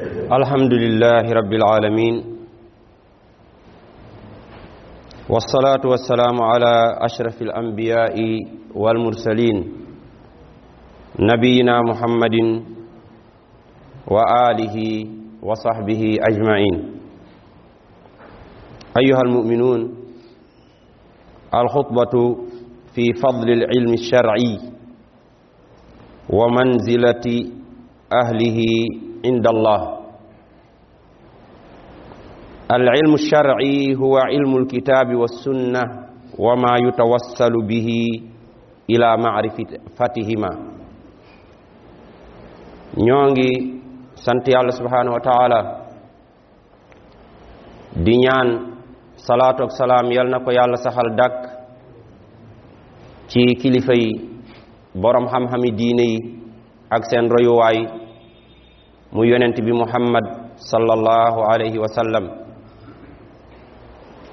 الحمد لله رب العالمين والصلاة والسلام على أشرف الأنبياء والمرسلين نبينا محمد وآله وصحبه أجمعين. أيها المؤمنون الخطبة في فضل العلم الشرعي ومنزلة أهله عند الله العلم الشرعي هو علم الكتاب والسنة وما يتوصل به إلى معرفتهما ñongi sant yàlla subhanahu wa taala di ñaan salaatu ak salaam yal na ko yàlla saxal dàkk ci kilifa yi borom xam-xami diine yi ak seen royuwaay mu yonent bi muhammad sallallahu alayhi wa sallam.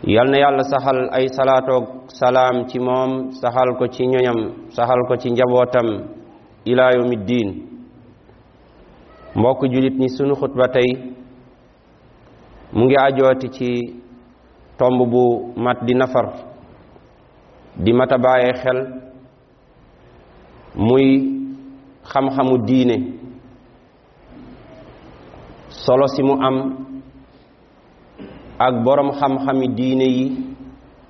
Yal na yàlla saxal ay salaatoog salaam ci moom saxal ko ci ñoñam saxal ko ci njabootam ila yawmiddin. Mbokk julit ñi sunu xutba tey mu ngi ajooti ci tomb bu mat di nafar di mata bàyyee xel muy xam-xamu diine. Solo si mu am ak boroom xam-xami diine yi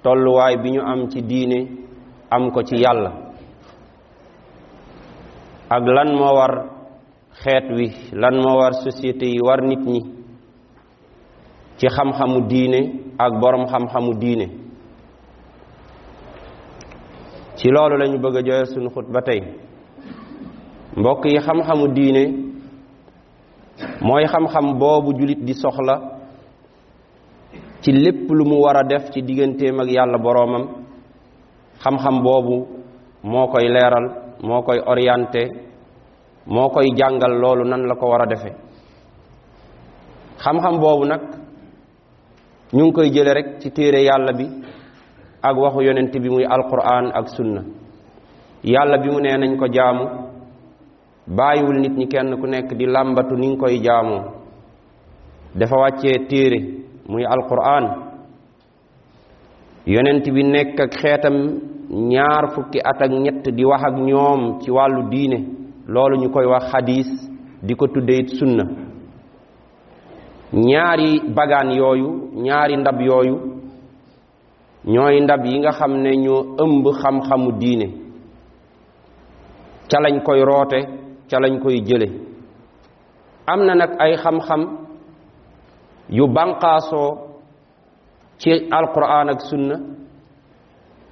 tolluwaay bi ñu am ci diine am ko ci yàlla. Ak lan moo war xeet wi lan moo war société yi war nit ñi ci xam-xamu diine ak boroom xam-xamu diine. Ci loolu lañu bëgg a sunu xut ba tey. Mbokk yi xam-xamu diine mooy xam-xam boobu julit di soxla ci lépp lu mu war a def ci digganteem ak yàlla boroomam xam-xam boobu moo koy leeral moo koy orienté moo koy jàngal loolu nan la ko war a defe xam-xam boobu nag ñu ngi koy jële rek ci téere yàlla bi ak waxu yonent bi muy alquran ak sunna. Yàlla bi mu nee nañ ko jaamu bàyyiwul nit ñi kenn ku nekk di làmbatu ni nga koy jaamoo dafa wàccee téere muy alquran. yonent bi nekk ak xeetam ñaar fukki at ak ñett di wax ak ñoom ci wàllu diine. loolu ñu koy wax xadiis di ko tuddee it sunna. ñaari bagaan yooyu ñaari ndab yooyu ñooy ndab yi nga xam ne ñoo ëmb xam-xamu diine. ca lañ koy roote ca lañ koy jële. Am na nag ay xam-xam yu banqaasoo ci alquran ak sunna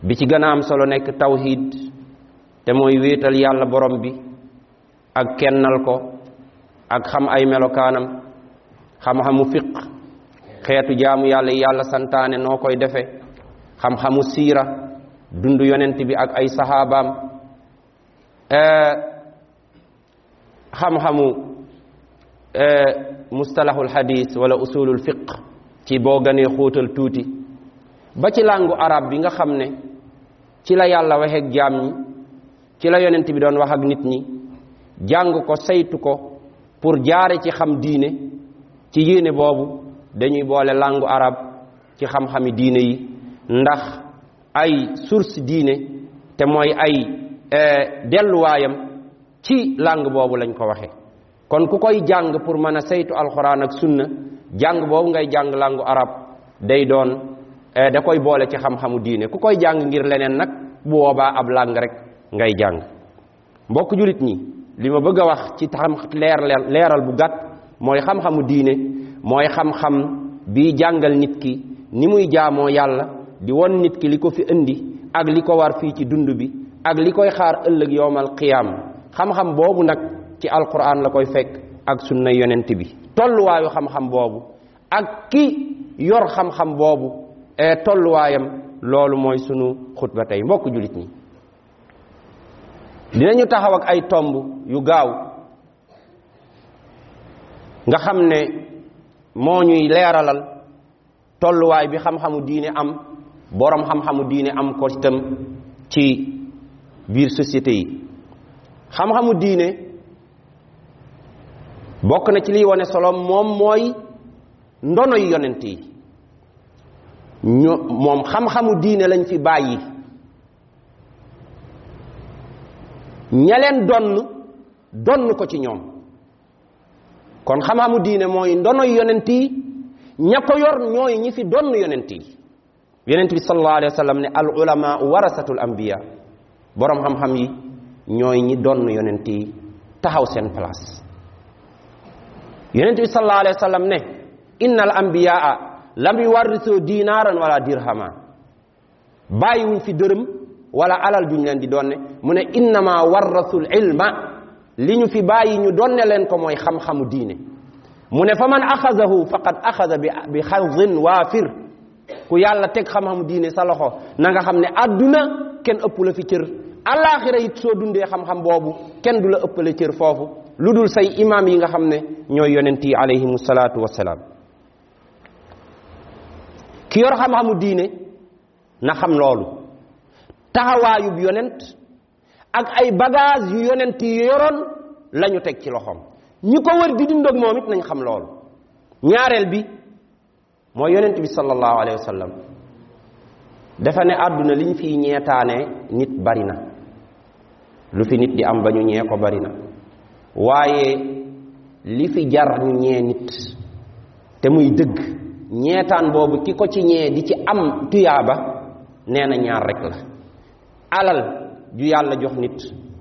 bi ci gën a am solo nekk tawhid te mooy wéetal yàlla borom bi ak kennal ko ak xam ay melokaanam xam-xamu fiq xeetu jaamu yàlla yàlla santaane noo koy defe xam-xamu siira dund yonent bi ak ay saxaabaam xam-xamu e, mustalahul hadis wala usulul fiq ci boo ganee xóotal tuuti. Ba ci làngu arab bi nga xam ne ci la yàlla waxee jaam ñi ci la yonent bi doon wax ak nit ñi jàng ko saytu ko pour jaare ci xam diine ci yéene boobu dañuy boole làngu arab ci xam-xami diine yi. Ndax ay source diine te mooy ay e, delluwaayam ci langue boobu lañ ko waxee kon ku koy jàng pour mën saytu alxuraan ak sunna jàng boobu ngay jàng langue arab day doon da koy boole ci xam-xamu diine. Ku koy jàng ngir leneen nag bu boobaa ab langue rek ngay jàng. Mbokk julit bëgg wax ci leer leeral bu gàtt mooy xam-xamu xam-xam bi jàngal nit ki ni muy jaamoo yàlla di won nit ki li fi indi ak li ko war fii ci dund bi ak xaar ëllëg yowmal xam-xam boobu nag ci alquran la koy fekk ak sunna yonent bi. Tolluwaayu xam-xam boobu ak ki yor xam-xam boobu tolluwaayam loolu mooy sunu xutba tey. Mbokk julit ñi dinañu taxaw ak ay tomb yu gaaw. Nga xam ne moo ñuy leeralal tolluwaay bi xam-xamu diine am boroom xam-xamu diine am ko itam ci biir société yi. xam-xamu diine bokk na ci liy wane solo moom mooy ndono yi yonent yi. Ño moom xam-xamu diine lañ fi bàyyi. Ña leen donn donn ko ci ñoom. Kon xam-xamu diine mooy ndonoy yonent yi ña ko yor ñooy ñi fi donn yonent yi. Yonent bi sallallahu alayhi wa sallam ne al ulama warasatul anbiya borom xam-xam yi ñooy ñi donn yonent yi taxaw seen place yonent bi sallallahu alayhi wa sallam ne inna al anbiyaa lam yuwarrisu dinaaran wala dirhama bàyyiwuñ fi dërëm wala alal juñ leen di donne mu ne innama warrasul ilma li ñu fi bàyyi ñu donne leen ko mooy xam-xamu diine mu ne fa man axazahu faqad axaza bi bi xazin waafir ku yàlla teg xam-xamu diine sa loxo na nga xam ne àdduna kenn ëpp la fi cër alaxira it soo dundee xam-xam boobu kenn du la ëppale cër foofu lu dul say imaam yi nga xam ne ñooy yonent yi alayhimu salaatu wassalaam ki yor xam-xamu diine na xam loolu taxawaayub yonent ak ay bagage yu yonent yi yoroon la ñu teg ci loxoom ñi ko wër di dund ak moom it nañ xam loolu ñaareel bi mooy yonent bi sallallahu alayhi wa sallam dafa ne àdduna liñ fiy ñeetaane nit bari na lu fi nit di am ba ñu ñee ko bari na. Waaye li fi jar ñu nit te muy dëgg ñeetaan boobu ki ci di ci am tuyaaba nee na ñaar rek la. Alal ju yàlla jox nit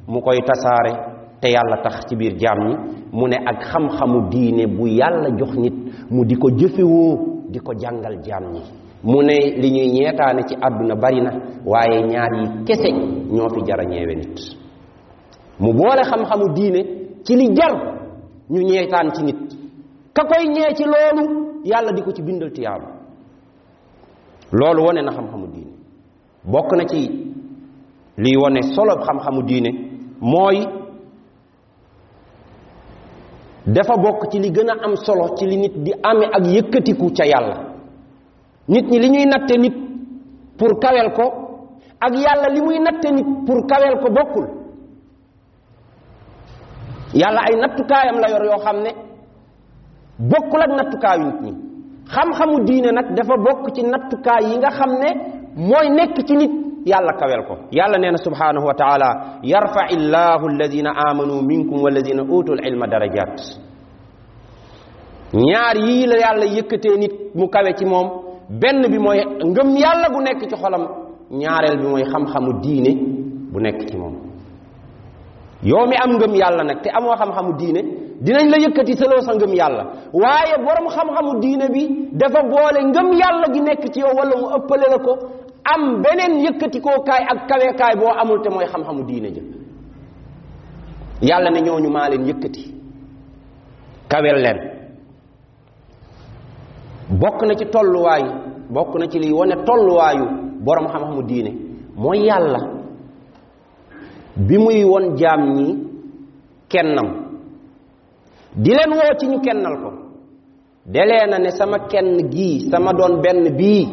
mu koy tasaare te yàlla tax ci biir jaam ñi mu ne ak xam-xamu diine bu yàlla jox nit mu di ko jëfewoo di ko jàngal ñi. Mu ne li ñuy ñeetaane ci àdduna bari na waaye ñaar yi kese ñoo fi jara ñeewe nit mu boole xam-xamu diine ci li jar ñu ñeetaan ci nit. ka koy ñee ci loolu yàlla di ko ci bindal tiyaabu. loolu wane na xam-xamu diine. bokk na ci liy wane solo xam-xamu diine mooy dafa bokk ci li gën a am solo ci li nit di amee ak yëkkatiku ca yàlla. nit ñi li ñuy natte nit pour kawel ko ak yàlla li muy natte nit pour kawel ko bokkul. Yàlla ay nattukaayam la yor yoo xam ne bokkul ak nattukaayu nit ñi xam-xamu diine nag dafa bokk ci nattukaay yi nga xam ne mooy nekk ci nit yàlla kawel ko yàlla nee na subhanahu wa taala yarfa illahu alladina amanu minkum walladina utul ilma darajat ñaar yii la yàlla yëkkatee nit mu kawe ci moom benn bi mooy ngëm yàlla gu nekk ci xolam ñaareel bi mooy xam-xamu diine bu nekk ci moom yow mi am ngëm yàlla nag te amoo xam-xamu diine dinañ la yëkkati seloo sa ngëm yàlla. Waaye borom xam-xamu diine bi dafa boole ngëm yàlla gi nekk ci yow wala mu ëppale la ko am beneen yëkkati koo kaay ak kaweekaay boo amul te mooy xam-xamu diine ja. Yàlla ne ñooñu maa leen yëkkati kawel leen. Bokk na ci tolluwaayu bokk na ci liy wane tolluwaayu borom xam-xamu diine mooy yàlla. Bi muy won jaam ñi kennam. Di leen woo ci ñu kennal ko. Delee na ne sama kenn gii sama doon benn bii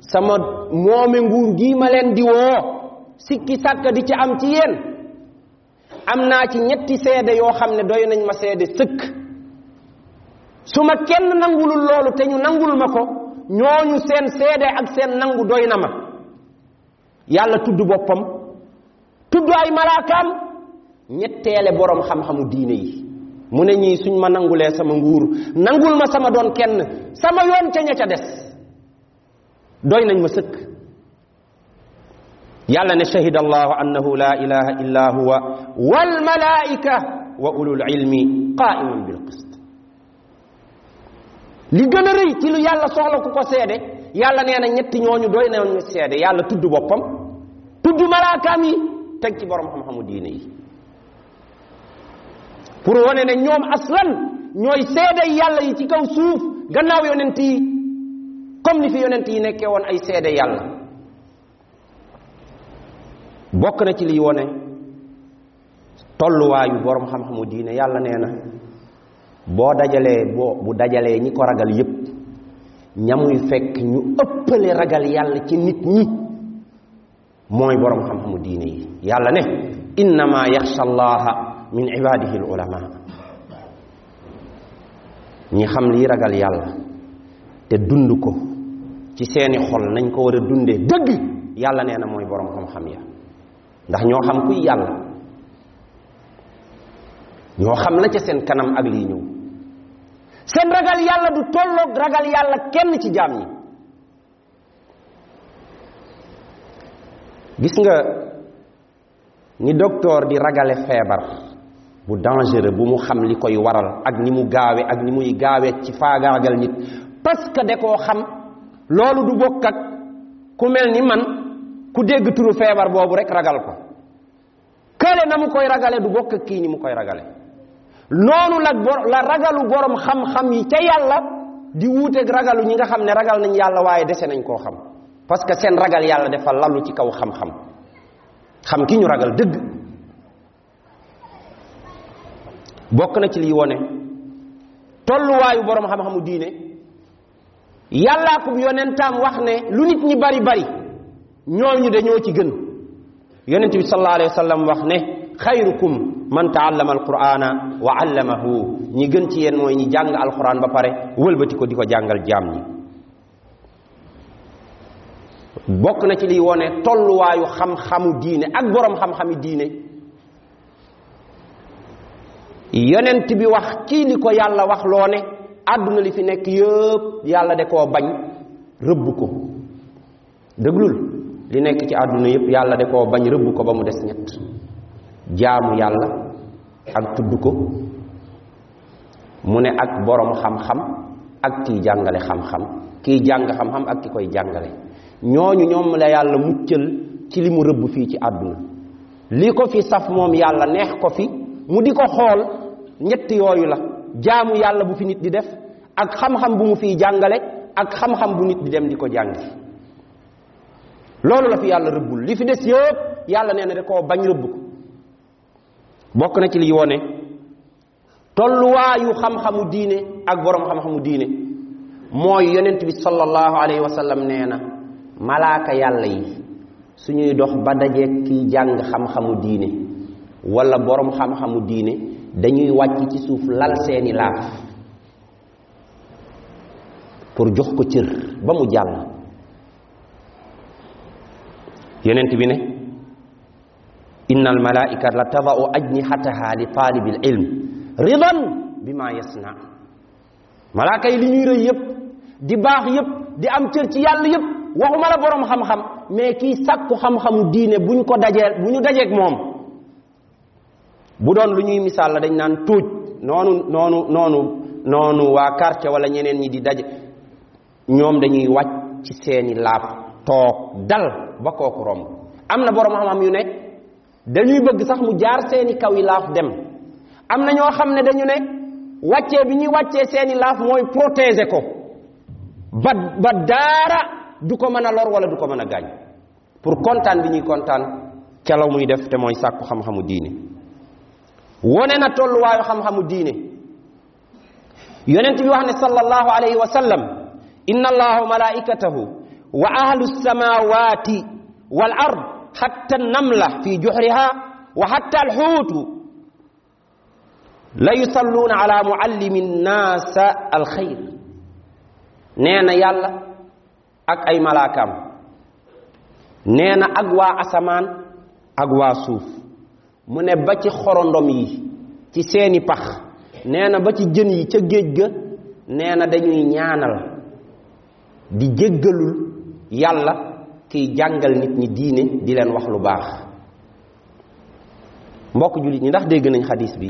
sama moome nguur gii ma leen di woo sikki sàkka di ci am ci yéen. Am naa ci ñetti seede yoo xam ne doy nañ ma seede sëkk. Su ma kenn nangulul loolu te ñu nangul ma ko ñooñu seen seede ak seen nangu doy na ma. Yàlla tudd boppam. Tudd ay malaakaam ñetteele boroom xam-xamu diine yi. Mu ne ñii suñ ma nangulee sama nguur nangul ma sama doon kenn sama yoon ca ña ca des. Doy nañ ma sëkk. Yàlla ne allahu annahu la ilaha illa huwa wal malaika wa ulul ilmi qaiman bil qist. Li gën a rëy ci lu yàlla soxla ku ko seede yàlla nee na ñetti ñooñu doy nañu seede. Yàlla tudd boppam tudd malaakaam yi teg ci borom xam-xamu diine yi. Pour ne ñoom aslan ñooy seede yàlla yi ci kaw suuf gannaaw yonent yi comme ni fi yonent yi nekkee woon ay seede yàlla. Bokk na ci liy wone tolluwaayu borom xam-xamu diine yàlla nee na boo dajalee boo bu dajalee ñi ko ragal yépp ñamuy fekk ñu ëppale ragal yàlla ci nit ñi mooy borom xam-xamu diine yi. Yàlla ne innama yaxsha allaha min ibadihi ulama. Ñi xam lii ragal yàlla te dund ko ci seeni xol nañ ko war a dundee dëgg yàlla nee na mooy borom xam-xam ya. Ndax ñoo xam kuy yàlla ñoo xam la ca seen kanam ak lii ñëw. Seen ragal du tolloog ragal yàlla kenn ci ñi gis nga ni docteur di ragale feebar bu dangereux bu mu xam li koy waral ak ni mu gaawe ak ni muy gaawe ci faagaagal nit parce que da koo xam loolu du bokk ak ku ni man ku dégg turu feebar boobu rek ragal ko. Kële na mu koy ragale du bokk ak kii ni mu koy ragale. Noonu la la ragalu borom xam-xam yi ca yàlla di wuuteeg ragalu ñi nga xam ne ragal nañ yàlla waaye dese nañ koo xam parce que seen ragal yàlla dafa lalu ci kaw xam-xam xam ki ñu ragal dëgg bokk na ci liy wone tolluwaayu borom xam-xamu diine yàllaa ko yonentaam wax ne lu nit ñi bari bari ñooñu dañoo ci gën yonent bi sallallahu alayhi wa sallam wax ne xayrukum man taallama alqur'ana wa allamahu ñi gën ci yéen mooy ñi jàng alquran ba pare wëlbati ko di jàngal jaam ñi bokk na ci liy wone tolluwaayu xam-xamu diine ak borom xam-xami diine. Yonent bi wax kii li ko yàlla wax loo ne àdduna li fi nekk yëpp yàlla de koo bañ rëbb ko. Déglul li nekk ci àdduna yëpp yàlla de koo bañ rëbb ko ba mu des ñett. Jaamu yàlla ak tudd ko mu ne ak borom xam-xam ak kiy jàngale xam-xam kiy jàng xam-xam ak ki koy jàngale. Ñooñu ñoom la yàlla muccal ci li mu rëbb fii ci àdduna li ko fi saf moom yàlla neex ko fi mu di ko xool ñett yooyu la jaamu yàlla bu fi nit di def ak xam-xam bu mu fiy jàngale ak xam-xam bu nit di dem di ko jàngi loolu la fi yàlla rëbbul li fi des yëpp yàlla nee na da koo bañ rëbb ko bokk na ci liy wone tolluwaayu xam-xamu diine ak borom xam-xamu diine mooy yonent bi sallallahu alayhi wa sallam nee na malaaka yàlla yi suñuy dox ba dajeeg kiy jàng xam-xamu diine wala borom xam-xamu diine dañuy wàcc ci suuf lal seeni laaf pour jox ko cër ba mu jàll. Yonent bi ne inna al malaika la tadau ajnihataha li taalibil ilm ridan bima yasna. Malaaka yi li ñuy di baax yëpp di am cër ci waxuma la borom xam-xam mais kii sàkku xam-xamu diine buñ ko dajee bu ñu dajeeg moom. Bu doon lu ñuy misaal la dañ naan tuuj. Noonu noonu noonu noonu waa quartier wala ñeneen ñi di daje. Ñoom dañuy wàcc ci seeni laaf toog dal ba kooku romb. Am na borom xam-xam yu ne dañuy bëgg sax mu jaar seeni kaw yi laaf dem. Am na ñoo xam ne dañu ne wàccee bi ñuy wàccee seeni laaf mooy protéger ko. Ba ba daara du ko mën a lor wala du ko mën a gaañ pour kontaan bi ñuy kontaan ca muy def te mooy sàkku xam-xamu diine wone na tolluwaayu xam-xamu diine yonent bi wax ne sallallahu alayhi wa sallam inna allaha wa malaikatahu wa ahlu samawati wal ard hatta namla fi juhriha wa hatta alxuutu la yusalluuna ala muallimi nnaasa alxayr nee na yàlla ak ay malaakaam. Nee na ak waa asamaan ak waa suuf. Mu ne ba ci xorondom yi ci seeni pax. Nee na ba ci jën yi ca géej ga nee na dañuy ñaanal di jéggalul yàlla kiy jàngal nit ñi diine di leen wax lu baax. Mbokk jullit ñi ndax dégg nañ xadiis bi?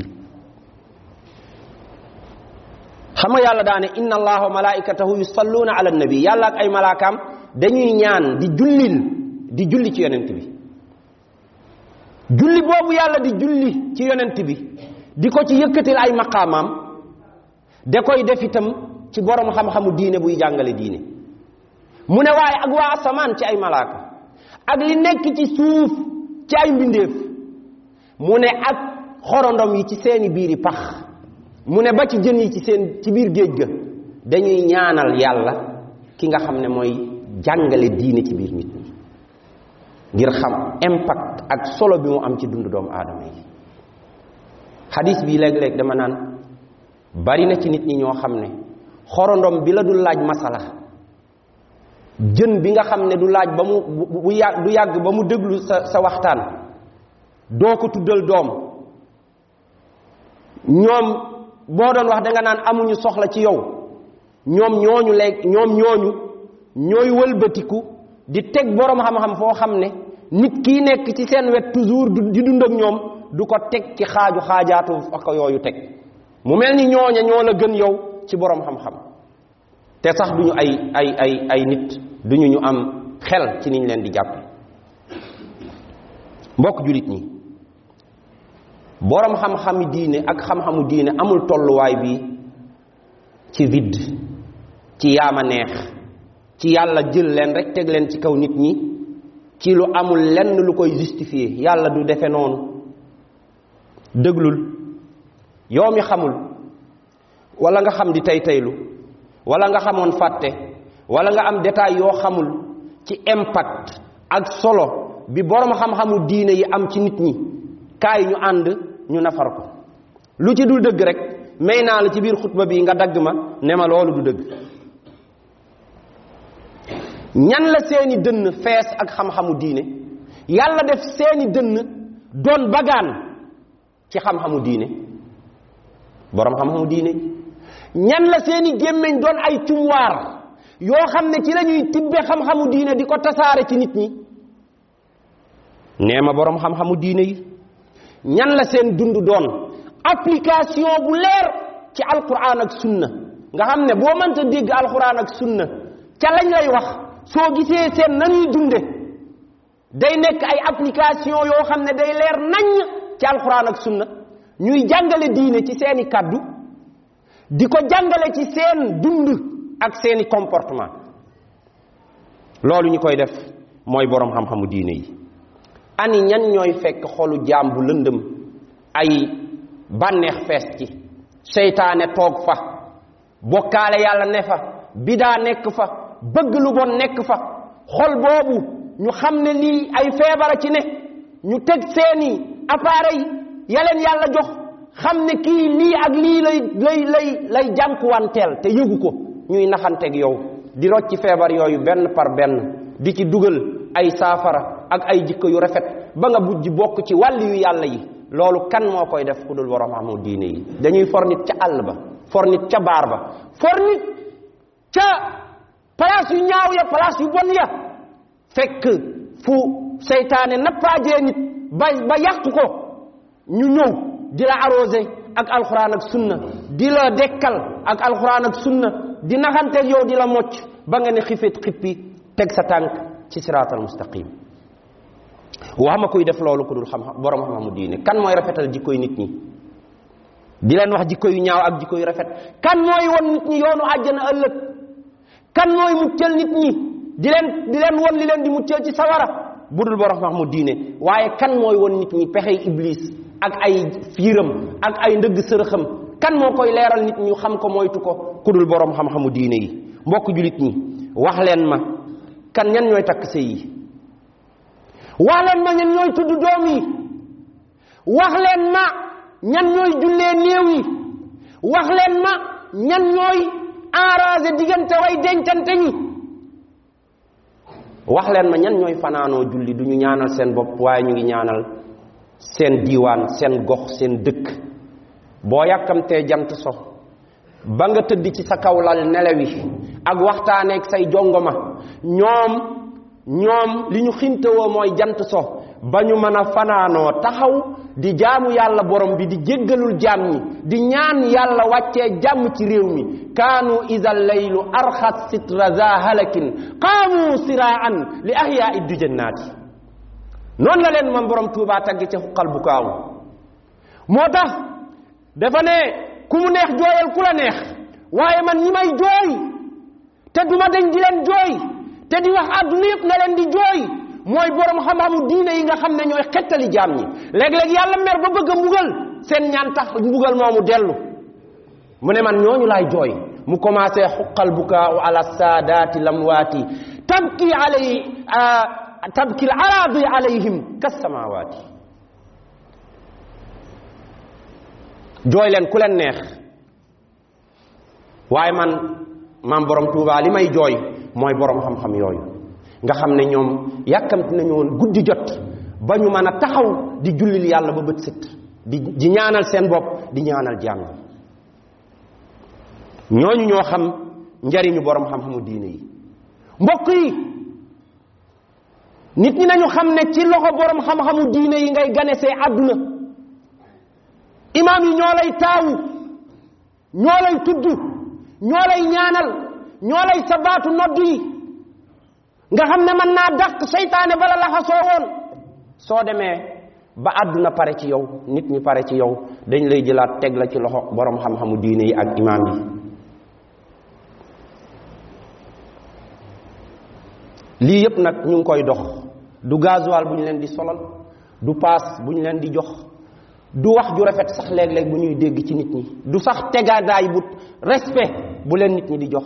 Xam nga yàlla daane inna allaha wa malaikatahu yusalluuna ala nabi yàlla ak ay malaakaam dañuy ñaan di jullil di julli ci yonent bi. Julli boobu yàlla di julli ci yonent bi di ko ci yëkkatil ay maqaamaam da koy def itam ci borom xam-xamu diine buy jàngale diine. Mu ne waaye ak waa asamaan ci ay malaaka ak li nekk ci suuf ci ay mbindeef mu ne ak xorondom yi ci seeni biiri pax. Mu ne ba ci jën yi ci seen ci biir géej ga dañuy ñaanal yàlla ki nga xam ne mooy jàngale diine ci biir nit ñi ngir xam impact ak solo bi mu am ci dund doomu aadama yi. Xadis bi léeg-léeg dama naan bari na ci nit ñi ñoo xam ne xorondom bi la du laaj masala jën bi nga xam ne du laaj ba mu bu yàgg du yàgg ba mu déglu sa sa waxtaan doo ko tuddal doom. Ñoom boo doon wax danga naan amuñu soxla ci yow. Ñoom ñooñu léeg ñoom ñooñu ñooy wëlbatiku di teg boroom xam-xam foo xam ne nit kii nekk ci seen wet toujours di dund ak ñoom du ko teg ci xaaju xaajaatu ak yooyu teg. Mu mel ni ñooña ñoo la gën yow ci boroom xam-xam. Te sax duñu ay ay ay ay nit. Duñu ñu am xel ci niñ leen di jàppe. Mbokk julit ñi boroom xam-xami diine ak xam-xamu diine amul tolluwaay bi ci vide ci yaama neex ci yàlla jël leen rek teg leen ci kaw nit ñi ci lu amul lenn lu koy justifier yàlla du defe noonu déglul yow mi xamul wala nga xam di tey teylu wala nga xamoon fàtte wala nga am détail yoo xamul ci impact ak solo bi boroom xam-xamu diine yi am ci nit ñi kaay ñu ànd ñu nafar ko. lu ci dul dëgg rek may naa la ci biir xutba bi nga dagg ma ne ma loolu du dëgg. ñan la seeni dënn fees ak xam-xamu diine? yàlla def seeni dënn doon bagaan ci xam-xamu diine. boroom xam-xamu diine. ñan la seeni gémmiñ doon ay cumwaar yoo xam ne ci lañuy tibbe xam-xamu diine di ko tasaare ci nit ñi? nee ma boroom xam-xamu diine yi. Ñan la seen dund doon application bu leer ci alquran ak sunna nga xam ne boo mënta dégg alquran ak sunna ca lañ lay wax soo gisee seen nañuy dunde day nekk ay application yoo xam ne day leer nañ ci alquran ak sunna ñuy jàngale diine ci seeni kàddu di ko jàngale ci seen dund ak seeni comportement loolu ñu koy def mooy boroom xam-xamu diine yi ani ñan ñooy fekk xolu jaam bu lëndëm? Ay bànneex fees ci. Seytaane toog fa. Bokkaale yàlla ne fa. Bidaa nekk fa. Bëgg lu bon nekk fa. Xol boobu ñu xam ne lii ay feebara ci ne. Ñu teg seeni appareil yaleen yàlla jox. Xam ne kii lii ak lii lay lay lay lay te yëgu ko. Ñuy naxanteeg yow. Di rocci feebar yooyu benn par benn. Di ci dugal ay saafara. Ak ay jikko yu rafet ba nga bujj bokk ci wàll yu yàlla yi. Loolu kan moo koy def ku dul amu diine yi. Dañuy for nit ca ba for nit ba place yu ñaaw ya place yu bon ya. Fekk fu seytaane nappaajee nit ba ba yàq ko ñu ñëw di la ak alxuraan ak sunna di la dekkal ak alxuraan ak sunna di naxanteeg yow di la mocc ba nga ne xifit xippi sa ci siraatal mustaqim wax ma kuy def loolu ku dul xam borom xam-xamu diine. Kan mooy rafetal jikkoy nit ñi? Di leen wax jikko yu ñaaw ak jikko yu rafet. Kan mooy won nit ñi yoonu àjjana ëllëg? Kan mooy muccal nit ñi? Di leen di leen won li leen di muccal ci sawara? Bu dul borom xam-xamu diine. Waaye kan mooy won nit ñi pexey iblis ak ay fiiram ak ay ndëgg sërëxam? Kan moo koy leeral nit ñu xam ko moytu ko? Ku dul borom xam-xamu diine yi. Mbokk julit ñi wax leen ma kan ñan ñooy takk sëy yi wax leen ma ñan ñooy tudd doom yi. Wax leen ma ñan ñooy jullee néew yi. Wax leen ma ñan ñooy enragé diggante way dencante ñi. Wax leen ma ñan ñooy fanaanoo julli du ñu ñaanal seen bopp waaye ñu ngi ñaanal seen diiwaan seen gox seen dëkk. Boo yàkkamtee jant so ba nga tëdd ci sa kaw lal nelewi ak waxtaaneeg say jongoma ñoom ñoom li ñu xintewoo mooy jant so ba ñu mën a fanaanoo taxaw di jaamu yàlla borom bi di jéggalul jaam ñi di ñaan yàlla wàccee jàmm ci réew mi kaanu ida laylu arxat sitra za halakin qaamu siraan li ahyaai dujannaati noonu la leen man borom tuubaa tagg ca xuqal bu kaawu moo tax dafa ne ku mu neex jooyal ku la neex waaye man ñi may jooy te duma dañ di leen jooy te di wax àdduna yëpp na leen di jooy mooy borom xam-xamu diine yi nga xam ne ñooy xettali jaam ñi léeg-léeg yàlla mer ba bëgg a mbugal seen ñaan tax mbugal moomu dellu mu ne man ñooñu laay jooy mu commencé xuqal bukaau ala saadaati lamwaati tabki alay tabki al araadi alayhim kasamawaati jooy leen ku leen neex waaye man maam borom Tuubaa li may jooy mooy borom xam-xam yooyu. Nga xam ne ñoom yàkkamti nañu woon guddi jot ba ñu mën a taxaw di jullil yàlla ba bët sit di di ñaanal seen bopp di ñaanal jàng ñooñu ñoo xam njariñu borom xam-xamu diine yi. Mbokk yi nit ñi nañu xam ne ci loxo borom xam-xamu diine yi ngay ganesee àdduna. Imaam yi ñoo lay taawu ñoo lay tudd ñoo lay ñaanal ñoo lay sabaatu nodd yi. nga xam ne mën naa dàq seytaane bala laxasoo woon. soo demee ba àdduna pare ci yow nit ñi pare ci yow dañ lay jëlaat teg la ci loxo borom xam-xamu diine yi ak imaam yi. lii yëpp nag ñu ngi koy dox. du gasoil bu ñu leen di solal du paas bu ñu leen di jox du wax ju rafet sax léeg-léeg bu ñuy dégg ci nit ñi du sax tegaadaay bu respect bu leen nit ñi di jox.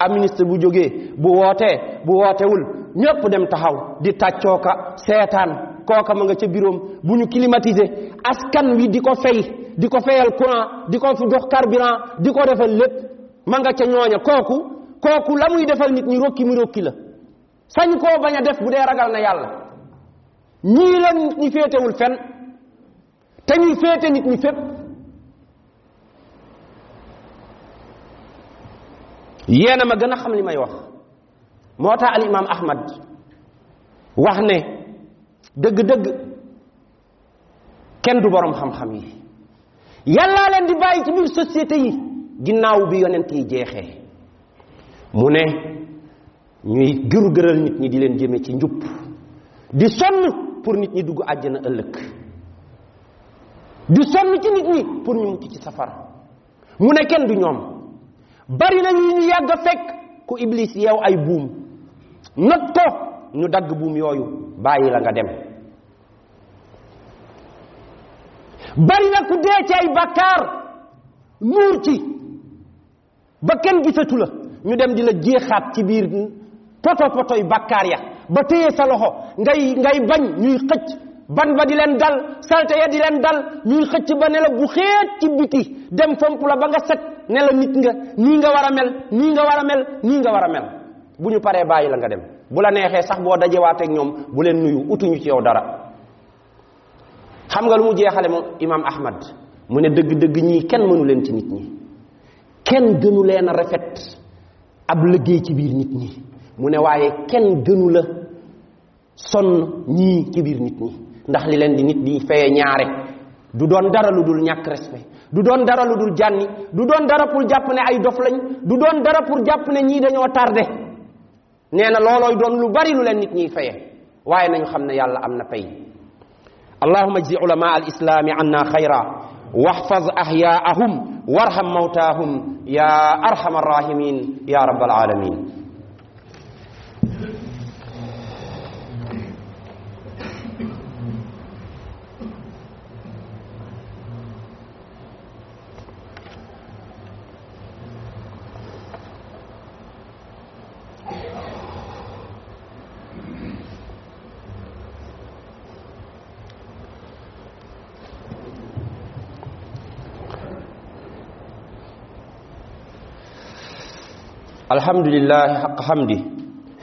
Am ministre bu jógee bu wootee bu wootewul ñëpp dem taxaw di tàccooka seetaan kooka ma nga ca biroom bu ñu climatiser askan wi di ko fay di ko fayal courant di ko dox carburant di ko defal lépp ma nga ca ñooña. Kooku kooku la muy defal nit ñi rokki mi rokki la. Sañ koo bañ a def bu dee ragal na yàlla. Ñii la nit ñi féetewul fen te ñuy féete nit ñi fépp yéena ma gën a xam li may wax. moo tax al imaam ahmad wax ne dëgg-dëgg kenn du boroom xam-xam yi. yàllaa leen di bàyyi ci biir société yi. ginnaaw bi yonent yi jeexee. mu ne ñuy gër-gëral nit ñi di leen jëme ci njub. di sonn pour nit ñi dugg àjjana ëllëg. di sonn ci nit ñi pour ñu mucc ci safara. mu ne kenn du ñoom. Bari na ñu yàgg ku iblis yeew ay buum. Not ko ñu dagg buum yooyu bàyyi la nga dem. Bari na ku dee ci ay bakkaar nuur ci ba kenn gisatu ñu dem di la jeexaat ci biir poto potoy bakkaar ya ba téye sa loxo ngay ngay bañ ñuy ban ba di leen dal salte ya di leen dal ñuy ba ne la bu xeet ci biti dem fomp la ba nga set ne la nit nga nii nga war a mel nii nga war a mel nii nga war a mel. Bu ñu paree la nga dem. Bu la sax bu nuyu utuñu ci yow dara. Xam nga lu mu imam ahmad? Mu ne dëgg-dëgg ñii kenn mënu leen ci nit ñi. Kenn gënu leen a rafet ab liggéey ci biir nit ñi. Mu ne waaye kenn gënu la sonn ñii ci nit ñi. Ndax li di nit di feye ñaare. Du doon dara lu dul respect du doon dara lu dul jànni du doon dara pour jàpp ne ay dof lañ du doon dara pour jàpp ne ñii dañoo tardé nee na loolooy doon lu bari lu leen nit ñiy feye waaye nañu xam ne yàlla am na pay ajzi ulama al islami anna xayra واحفظ أحياءهم وارحم موتاهم يا أرحم الراحمين يا رب العالمين الحمد لله حق حمده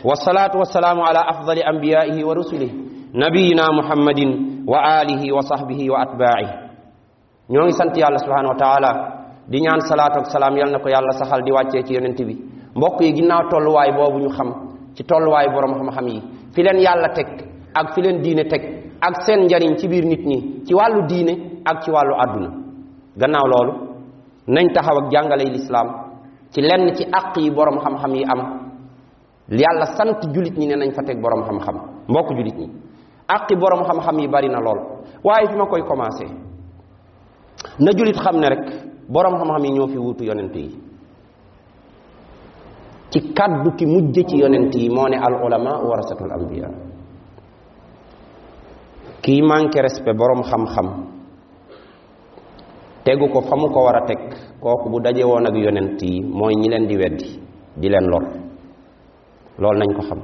والصلاة والسلام على أفضل أنبيائه ورسله نبينا محمد وآله وصحبه وأتباعه ñoo sant yàlla subhanahu wa taala di ñaan salaatu ak salaam yal na ko yàlla saxal di wàccee ci yonent bi mbokk yi ginnaaw tolluwaay boobu ñu xam ci tolluwaay borom xam-xam yi fi leen yàlla teg ak fi leen diine teg ak seen njariñ ci biir nit ñi ci wàllu diine ak ci wàllu àdduna gannaaw loolu nañ taxaw ak jàngale lislaam ci lenn ci àq yi borom xam-xam yi am. yàlla sant julit ñi ne nañ fa teg borom xam-xam mbokk julit ñi. àqi borom xam-xam yi bari na lool. waaye fi ma koy commencé na julit xam ne rek borom xam-xam yi ñoo fi wuutu yonent yi. ci kàddu ki mujj ci yonent yi moo ne al ulama warasatul anbiya. kii manqué respect borom xam-xam tegu ko fa mu ko war a teg. Kooku bu daje woon ak yonent yi mooy ñi leen di weddi di leen lor. Loolu nañ ko xam.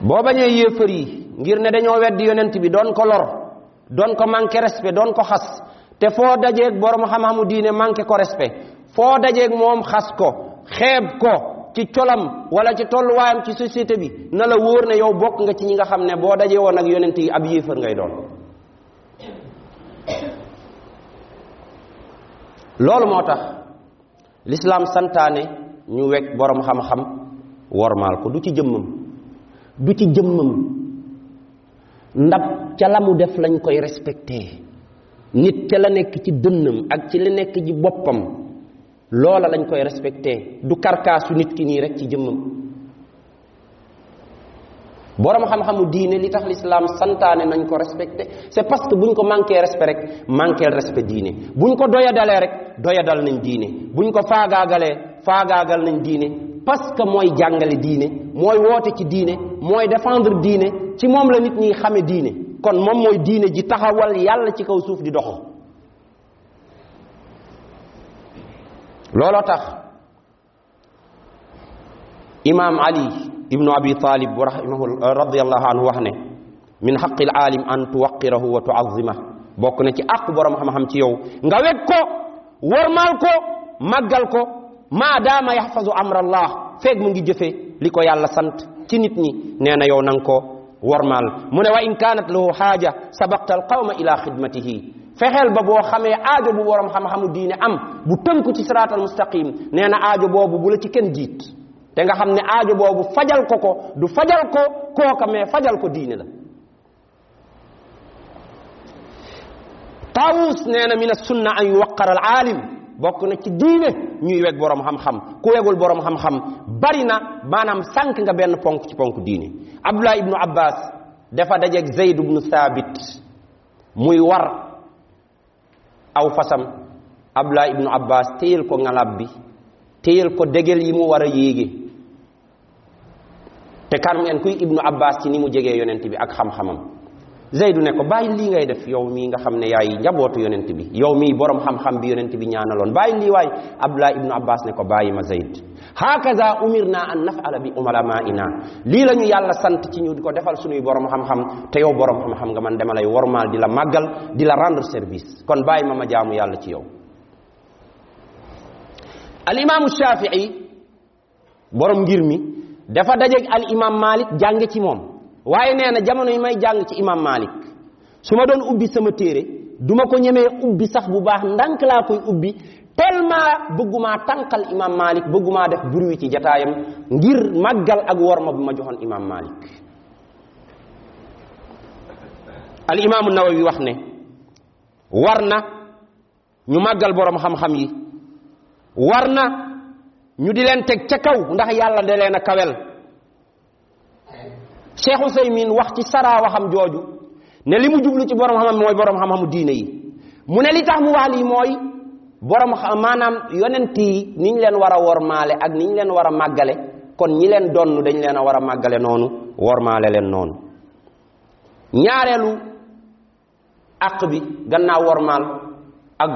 Boo bañee yéefar yi ngir ne dañoo weddi yonent bi doon ko lor doon ko manqué respect doon ko xas te foo dajeeg borom xam-xamu diine manqué ko respect foo dajeeg moom xas ko xeeb ko ci colam wala ci tolluwaayam ci société bi na la wóor ne yow bokk nga ci ñi nga xam ne boo dajee ak yonent ab yéefar ngay doon. Loolu moo tax lislaam santaane ñu wekk borom xam-xam wormaal ko du ci jëmmam du ci jëmmam. Ndab ca def lañ koy nit ca la nekk ci dënnam ak ci li nekk ci boppam loola lañ koy respecté. Du karkaasu nit ki nii rek ci jëmmam. Borom xam-xamu diine li tax lislaam santaane nañ ko respecté. C'est parce que buñ ko manqué respect rek manqué respect diine. Buñ ko doyadalee rek doyadal nañ diine. Buñ ko faagaagalee faagaagal nañ diine. Parce que mooy jàngale diine mooy woote ci diine mooy défendre diine. Ci moom la nit ñi xame diine. Kon moom mooy diine ji taxawal yàlla ci kaw suuf di dox looloo tax imaam ali ibnu abi talib rahimahu radiallahu anhu wax ne min xaqil aalim an tuwaqirahu wa tuazimah bokk na ci àq borom xam-xam ci yow nga weg ko wormaal ko màggal ko maadaama yaxfazu amra allah feeg mu ngi jëfe li ko yàlla sant ci nit ñi nee na yow nang ko wormaal mu ne wa in kaanat lahu xaaja sabaqta alqawma ila xidmatihi fexeel ba boo xamee aajo bu borom xam-xamu diine am bu tënku ci siraatal mustaqim nee na aajo boobu bu la ci kenn jiit. Te nga xam ne aajo boobu fajal ko ko du fajal ko kooka mais fajal ko diine la. Taawus nee na min sunna an yuwaqara al aalim bokk na ci diine ñuy weg borom xam-xam. Ku wegul borom xam-xam bari na maanaam sànq nga benn ponk ci ponk diine. Abdullah ibnu abbas dafa dajeeg zayd ibnu saabit muy war aw fasam. Abdullah ibnu abbas téyel ko ngalab bi téyel ko dégel yi mu war a yéege. Te kan ngeen kuy ibnu abbas ci ni mu jegee yonent bi ak xam-xamam. Zeydu ne ko bàyyi lii ngay def yow mii nga xam ne yaay njabootu yonent bi. Yow mii borom xam-xam bi yonent bi ñaanaloon. Bàyyi lii waay. Abdullah ibnu abbas ne ko bàyyi ma zeyd. Hakaza umirna an nafala bi umalamaina lii la ñu yàlla sant ci ñu di ko defal suñuy borom xam-xam te yow borom xam-xam nga man dama lay wormaal di la màggal di la rendre service. Kon bàyyi ma ma jaamu yàlla ci yow. Al imaamu shafii borom ngir mi dafa dajeeg al imam malik jàng ci moom. Waaye nee na jamono yi may jàng ci imam malik su ma doon ubbi sama téere duma ko ñemee ubbi sax bu baax ndànk laa koy ubbi tellement bëggumaa tànqal imam malik bëggumaa def bruit ci jataayam ngir màggal ak worma bu ma joxoon imam malik. Al imaamu nawawi wax ne war na ñu màggal borom xam-xam yi war ñu di leen teg ca kaw ndax yàlla da leen kawel. Cheikh Useymin wax ci saraa waxam jooju ne li mu jublu ci borom xam-xam mooy borom xam-xamu diine yi. Mu ne li tax mu wax lii mooy borom maanaam yonent yi ni ñu leen war a wormaale ak ni ñu leen war a màggale kon ñi leen donn dañ leen a war a màggale noonu wormaale leen noonu. Ñaareelu àq bi gannaaw wormaal ak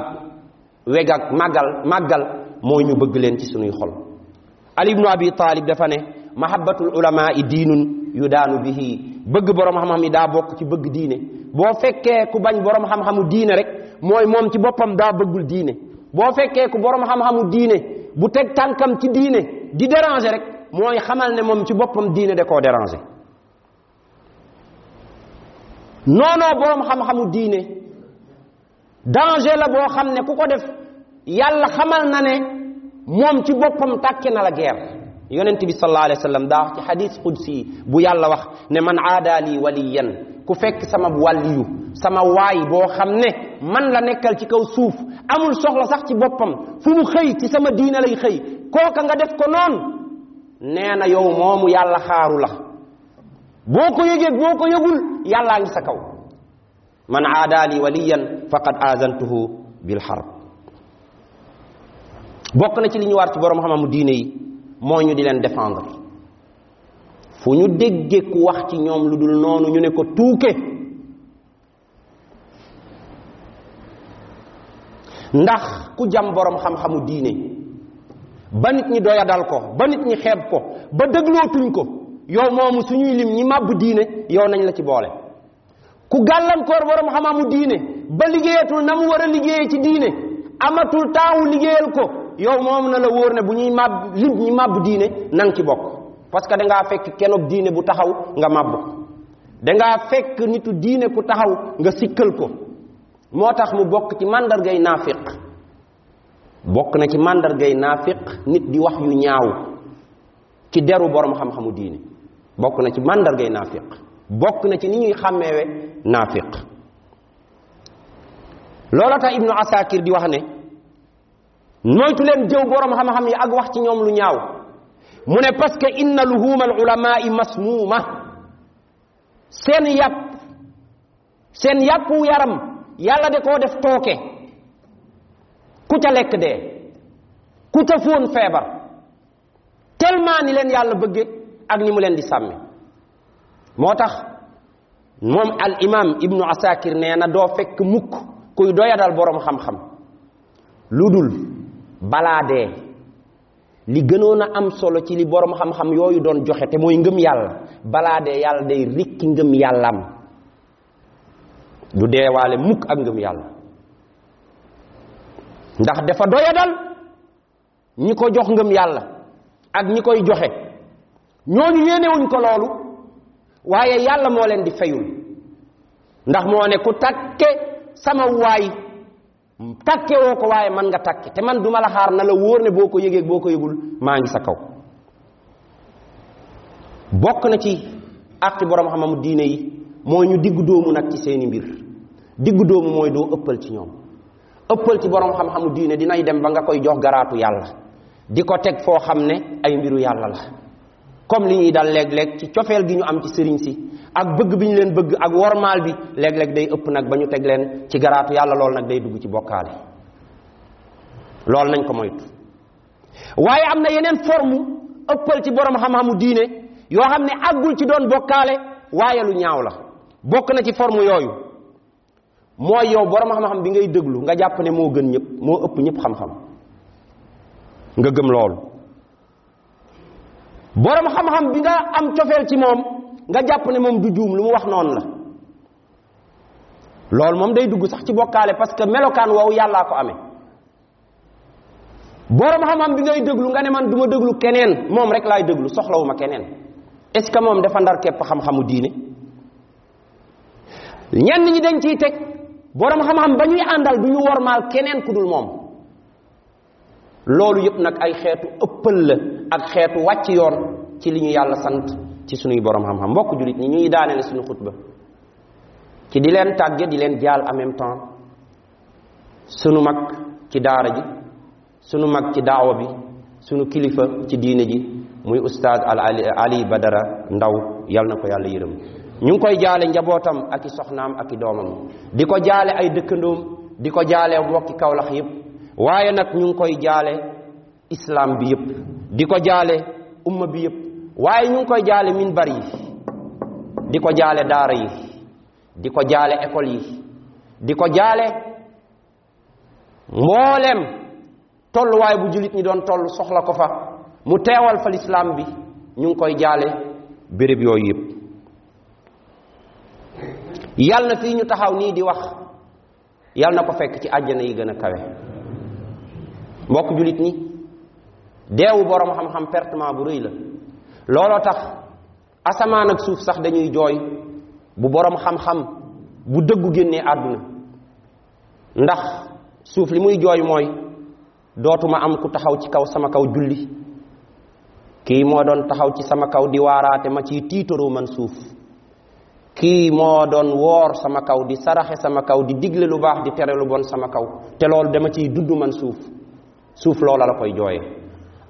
weg ak màggal màggal mooy ñu bëgg leen ci suñuy xol. Ali ibnu abi talib dafa ne mahabbatul ulamaa i diinun yu daanu bihi. Bëgg borom xam-xam yi daa bokk ci bëgg diine. Boo fekkee ku bañ borom xam-xamu diine rek mooy moom ci boppam daa bëggul diine. Boo fekkee ku borom xam-xamu diine bu teg tànkam ci diine di déranger rek mooy xamal ne moom ci boppam diine da koo déranger noonoo borom xam-xamu diine danger la boo xam ne ku ko def yàlla xamal na ne moom ci boppam tàkke na la guerre yonent bi sallallahu alayhi wa sallam daa ci xadis qudsi bu yàlla wax ne man aada lii waliyan ku fekk sama wàlliyu sama waay boo xam ne man la nekkal ci kaw suuf amul soxla sax ci boppam fu mu xëy ci sama diina lay xëy kooka nga def ko noonu nee na yow moomu yàlla xaaru la boo ko yëgee boo ko yëgul yàllaa ngi sa kaw man aada lii waliyan faqad azantuhu bil harb bokk na ci li ñu war ci borom xam-xamu diine yi moo ñu di leen défendre fu ñu déggee ku wax ci ñoom lu dul noonu ñu ne ko tuuke ndax ku jam borom xam-xamu diine ba nit ñi doyadal ko ba nit ñi xeeb ko ba déglootuñ ko yow moomu suñuy lim ñi màbb diine yow nañ la ci boole. Ku gàllankoor borom xam-xamu diine ba liggéeyatul na mu war a ci diine amatul taawu liggéeyal ko yow moom na la wóor ne bu ñuy màbb lim ñi màbb diine nang ci bokk. Parce que dangaa fekk kenob diine bu taxaw nga màbb ko. Dangaa fekk nitu diine ku taxaw nga sikkal ko moo mu bokk ci màndargay naafiq. Bokk na ci màndargay naafiq nit di wax yu ñaaw ci deru borom xam-xamu diine. Bokk na ci màndargay naafiq. Bokk na ci ni ñuy xàmmeewe naafiq. Ibnu asakir di wax ne moytu leen jëw borom xam-xam yi ak wax ci ñoom lu ñaaw. Parce que inna luhuma al ulamai masmuuma. Seen yàpp yaram yàlla de koo def tooke. Ku ca lekk dee. Ku ca fóon feebar. Tellement ni leen yàlla bëgge ak ni mu di al imam ibnu asakir nee na doo fekk mukk kuy doyadal borom xam-xam. Lu dul li am solo ci li borom xam-xam yooyu doon joxe te mooy ngëm yàlla. Balaa dee day rikki ngëm du deewaale mukk ak ngëm yàlla. ndax dafa doyadal ñi ko jox ngëm yàlla ak ñi koy joxe. ñooñu yéenewuñ ko loolu waaye yàlla moo leen di fayul. ndax moo ne ku takke sama waay takke woo ko waaye man nga takke. te man duma la xaar na la wóor ne boo ko yëgee boo ko yëgul maa ngi sa kaw. bokk na ci àqi borom xam-xamu diine yi mooy ñu diggu doomu nag ci seeni mbir. Diggu doomu mooy doo ëppal ci ñoom. Ëppal ci borom xam-xamu diine dinay dem ba nga koy jox garaatu yàlla. Di ko teg foo xam ne ay mbiru la. Comme li dal léeg-léeg ci cofeel gi ñu am ci sëriñ si ak bëgg bi ñu leen bëgg ak bi léeg-léeg day ëpp nag ba ñu teg leen ci garaatu yàlla loolu nag day dugg ci bokkaale. Loolu nañ ko moytu. Waaye am na yeneen forme ëppal ci borom xam-xamu diine yoo xam ne àggul ci doon lu ñaaw la bokk na ci forme yooyu. Mooy yow borom xam-xam bi ngay déglu nga jàpp ne moo gën ñëpp moo ëpp ñëpp xam-xam. Nga gëm loolu. Borom xam-xam bi nga am cofeel ci moom nga jàpp ne moom du juum lu mu wax noonu la. Moom day dugg sax ci bokkaale parce que melokaan woowu yàllaa ko amee. Borom xam-xam bi ngay déglu nga ne man du ma déglu keneen moom rek laay déglu soxlawuma keneen. Est-ce que moom dafa ndar képp xam-xamu diine ñenn ñi dañ ciy teg borom xam-xam ba ñuy àndal du ñu wormaal keneen ku dul moom. loolu yëpp nag ay xeetu ëppal la ak xeetu wàcc yoon ci li ñu yàlla sant ci sunuy borom xam-xam. mbokk jullit ñi ñuy daanele suñu xutba ci di leen tàgge di leen jaal en même temps. sunu mag ci daara ji sunu mag ci daawa bi sunu kilifa ci diine ji muy ustaaz al ali ali badara ndaw yal na ko yàlla yërëm. ñu ngi koy jaale njabootam ak i soxnaam ak i doomam. Di ko jaale ay dëkkandoom di ko jaale mbokki kawlax yëpp. Waaye nag ñu ngi koy jaale islam bi yëpp. Di ko jaale umma bi yëpp. Waaye ñu ngi koy jaale minbar yi. Di ko jaale daara yi. Di ko jaale école yi. Di ko jaale mboolem tolluwaay bu jullit ñi doon toll soxla ko fa. Mu teewal fa lislaam bi. Ñu ngi koy jaale béréb yooyu yëpp. Yal na fii ñu taxaw nii di wax. Yal na ko fekk ci àjjana yi gën a kawe. Mbokk jullit ñi deewu boroom xam-xam pertement bu rëy la. Looloo tax asamaan ak suuf sax dañuy jooy bu boroom xam-xam bu dëggu génnee àdduna. Ndax suuf li muy jooy mooy dootuma am ku taxaw ci kaw sama kaw julli. Kii moo doon taxaw ci sama kaw di waaraate ma ciy tiitaroo man suuf. Kii moo doon woor sama kaw di saraxe sama kaw di digle lu di tere lu bon sama kaw te loolu dama ciy dudd man suuf. Suuf loola la koy jooye.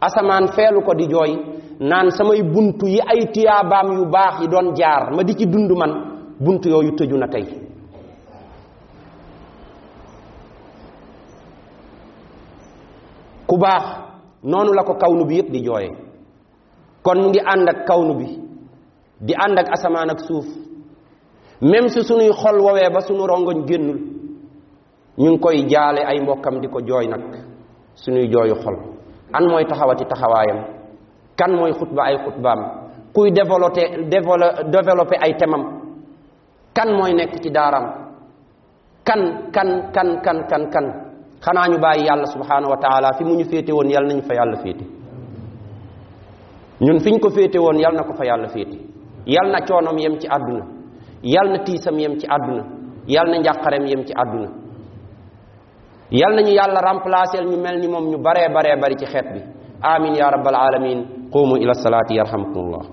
Asamaan feelu ko di jooy naan samay buntu yi ay tiyaabaam yu baax yi doon jaar ma di ci dund man buntu yooyu tëju na tey. Ku baax noonu la ko kawnu bi yépp di jooye. Kon mu ngi ànd ak kawnu bi di ànd ak asamaan ak même si sunuy xol woowee ba sunu rongoñ génnul ñu ngi koy jaale ay mbokkam di ko jooy nag sunuy jooyu xol. An mooy taxawati taxawaayam? Kan mooy xutba ay xutbaam? Kuy développé développé ay temam? Kan mooy nekk ci daaram? Kan kan kan kan kan kan? Xanaa ñu bàyyi yàlla subhanahu wa taala fi mu ñu féete woon yàlla nañu fa yàlla féete. Ñun fiñ ko féete woon yàlla na ko fa yàlla féete. Yàlla na coonom yem ci àdduna. Yàlla na tiisam yem ci aduna yal na njàqarem yem ci àdduna yal nañu yàlla remplacer ñu mel ni moom ñu baree baree bari ci xeet bi amin ya rabbal alamin qumu ila salati yarhamkumullah